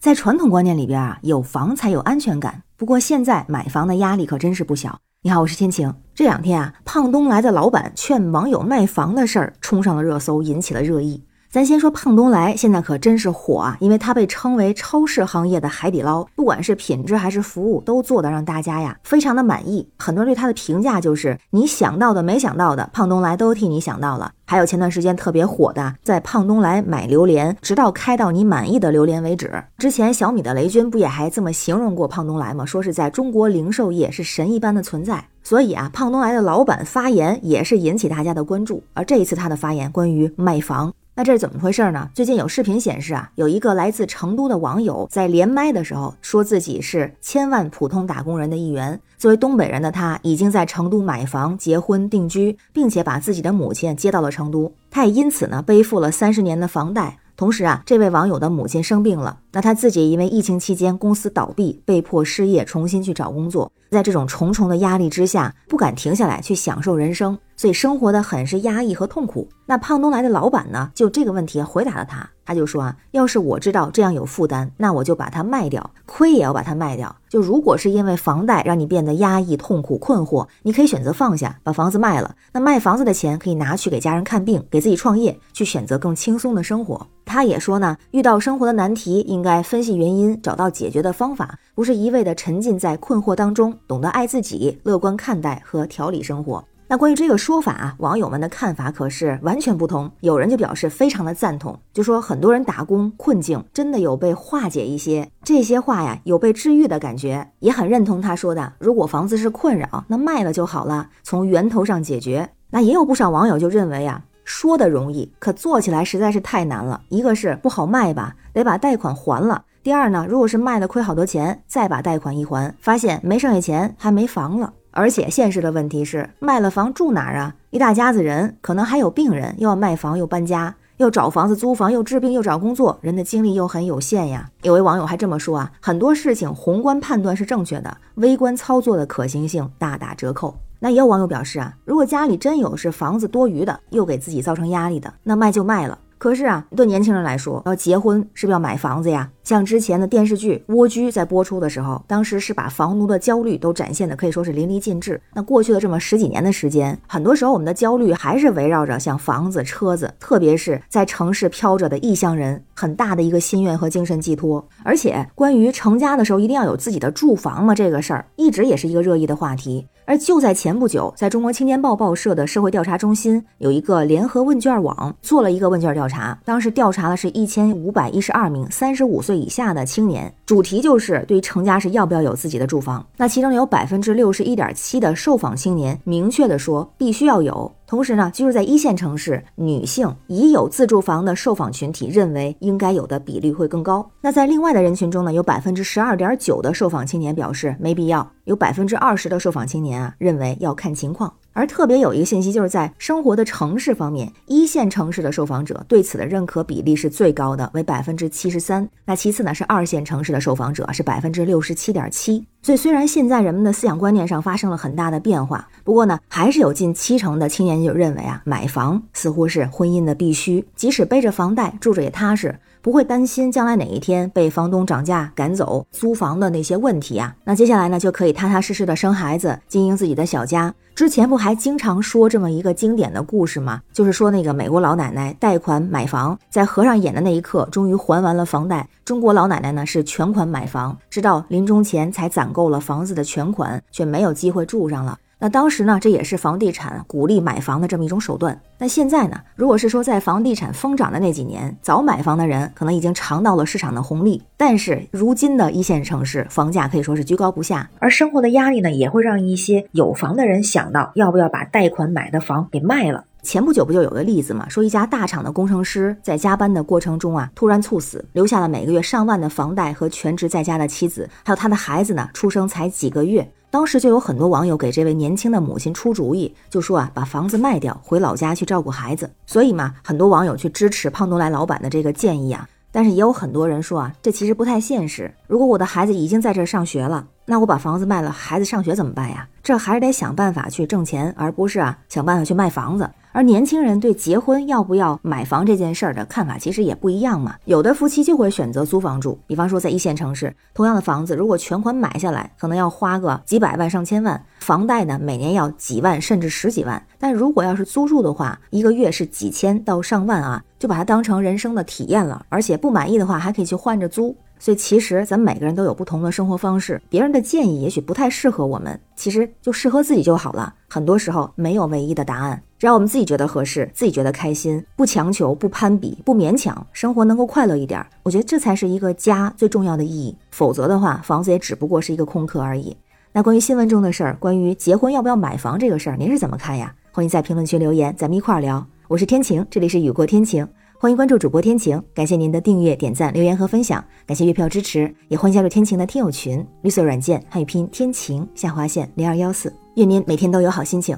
在传统观念里边啊，有房才有安全感。不过现在买房的压力可真是不小。你好，我是天晴。这两天啊，胖东来的老板劝网友卖房的事儿冲上了热搜，引起了热议。咱先说胖东来，现在可真是火啊！因为它被称为超市行业的海底捞，不管是品质还是服务，都做得让大家呀非常的满意。很多人对他的评价就是，你想到的、没想到的，胖东来都替你想到了。还有前段时间特别火的，在胖东来买榴莲，直到开到你满意的榴莲为止。之前小米的雷军不也还这么形容过胖东来吗？说是在中国零售业是神一般的存在。所以啊，胖东来的老板发言也是引起大家的关注。而这一次他的发言关于卖房。那这是怎么回事呢？最近有视频显示啊，有一个来自成都的网友在连麦的时候，说自己是千万普通打工人的一员。作为东北人的他，已经在成都买房、结婚、定居，并且把自己的母亲接到了成都。他也因此呢，背负了三十年的房贷。同时啊，这位网友的母亲生病了，那他自己因为疫情期间公司倒闭，被迫失业，重新去找工作。在这种重重的压力之下，不敢停下来去享受人生，所以生活的很是压抑和痛苦。那胖东来的老板呢，就这个问题回答了他。他就说啊，要是我知道这样有负担，那我就把它卖掉，亏也要把它卖掉。就如果是因为房贷让你变得压抑、痛苦、困惑，你可以选择放下，把房子卖了。那卖房子的钱可以拿去给家人看病，给自己创业，去选择更轻松的生活。他也说呢，遇到生活的难题，应应该分析原因，找到解决的方法，不是一味的沉浸在困惑当中，懂得爱自己，乐观看待和调理生活。那关于这个说法啊，网友们的看法可是完全不同。有人就表示非常的赞同，就说很多人打工困境真的有被化解一些，这些话呀有被治愈的感觉，也很认同他说的。如果房子是困扰，那卖了就好了，从源头上解决。那也有不少网友就认为啊，说的容易，可做起来实在是太难了。一个是不好卖吧，得把贷款还了；第二呢，如果是卖了亏好多钱，再把贷款一还，发现没剩下钱，还没房了。而且现实的问题是，卖了房住哪儿啊？一大家子人，可能还有病人，又要卖房又搬家，又找房子租房，又治病又找工作，人的精力又很有限呀。有位网友还这么说啊，很多事情宏观判断是正确的，微观操作的可行性大打折扣。那也有网友表示啊，如果家里真有是房子多余的，又给自己造成压力的，那卖就卖了。可是啊，对年轻人来说，要结婚是不是要买房子呀？像之前的电视剧《蜗居》在播出的时候，当时是把房奴的焦虑都展现的可以说是淋漓尽致。那过去的这么十几年的时间，很多时候我们的焦虑还是围绕着像房子、车子，特别是在城市飘着的异乡人，很大的一个心愿和精神寄托。而且关于成家的时候一定要有自己的住房嘛，这个事儿一直也是一个热议的话题。而就在前不久，在中国青年报报社的社会调查中心有一个联合问卷网做了一个问卷调查，当时调查的是一千五百一十二名三十五岁。以下的青年，主题就是对于成家是要不要有自己的住房。那其中有百分之六十一点七的受访青年明确的说必须要有。同时呢，居住在一线城市，女性已有自住房的受访群体认为应该有的比例会更高。那在另外的人群中呢，有百分之十二点九的受访青年表示没必要，有百分之二十的受访青年啊认为要看情况。而特别有一个信息，就是在生活的城市方面，一线城市的受访者对此的认可比例是最高的，为百分之七十三。那其次呢，是二线城市的受访者是百分之六十七点七。所以虽然现在人们的思想观念上发生了很大的变化，不过呢，还是有近七成的青年就认为啊，买房似乎是婚姻的必须，即使背着房贷住着也踏实。不会担心将来哪一天被房东涨价赶走租房的那些问题啊。那接下来呢，就可以踏踏实实的生孩子，经营自己的小家。之前不还经常说这么一个经典的故事吗？就是说那个美国老奶奶贷款买房，在合上眼的那一刻，终于还完了房贷。中国老奶奶呢是全款买房，直到临终前才攒够了房子的全款，却没有机会住上了。那当时呢，这也是房地产鼓励买房的这么一种手段。那现在呢，如果是说在房地产疯涨的那几年，早买房的人可能已经尝到了市场的红利。但是如今的一线城市房价可以说是居高不下，而生活的压力呢，也会让一些有房的人想到要不要把贷款买的房给卖了。前不久不就有个例子嘛，说一家大厂的工程师在加班的过程中啊，突然猝死，留下了每个月上万的房贷和全职在家的妻子，还有他的孩子呢，出生才几个月。当时就有很多网友给这位年轻的母亲出主意，就说啊，把房子卖掉，回老家去照顾孩子。所以嘛，很多网友去支持胖东来老板的这个建议啊。但是也有很多人说啊，这其实不太现实。如果我的孩子已经在这上学了，那我把房子卖了，孩子上学怎么办呀？这还是得想办法去挣钱，而不是啊想办法去卖房子。而年轻人对结婚要不要买房这件事儿的看法其实也不一样嘛。有的夫妻就会选择租房住，比方说在一线城市，同样的房子如果全款买下来，可能要花个几百万上千万，房贷呢每年要几万甚至十几万。但如果要是租住的话，一个月是几千到上万啊，就把它当成人生的体验了。而且不满意的话还可以去换着租。所以其实咱们每个人都有不同的生活方式，别人的建议也许不太适合我们，其实就适合自己就好了。很多时候没有唯一的答案，只要我们自己觉得合适，自己觉得开心，不强求，不攀比，不勉强，生活能够快乐一点，我觉得这才是一个家最重要的意义。否则的话，房子也只不过是一个空壳而已。那关于新闻中的事儿，关于结婚要不要买房这个事儿，您是怎么看呀？欢迎在评论区留言，咱们一块儿聊。我是天晴，这里是雨过天晴。欢迎关注主播天晴，感谢您的订阅、点赞、留言和分享，感谢月票支持，也欢迎加入天晴的听友群，绿色软件汉语拼天晴下划线零二幺四，愿您每天都有好心情，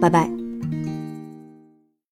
拜拜。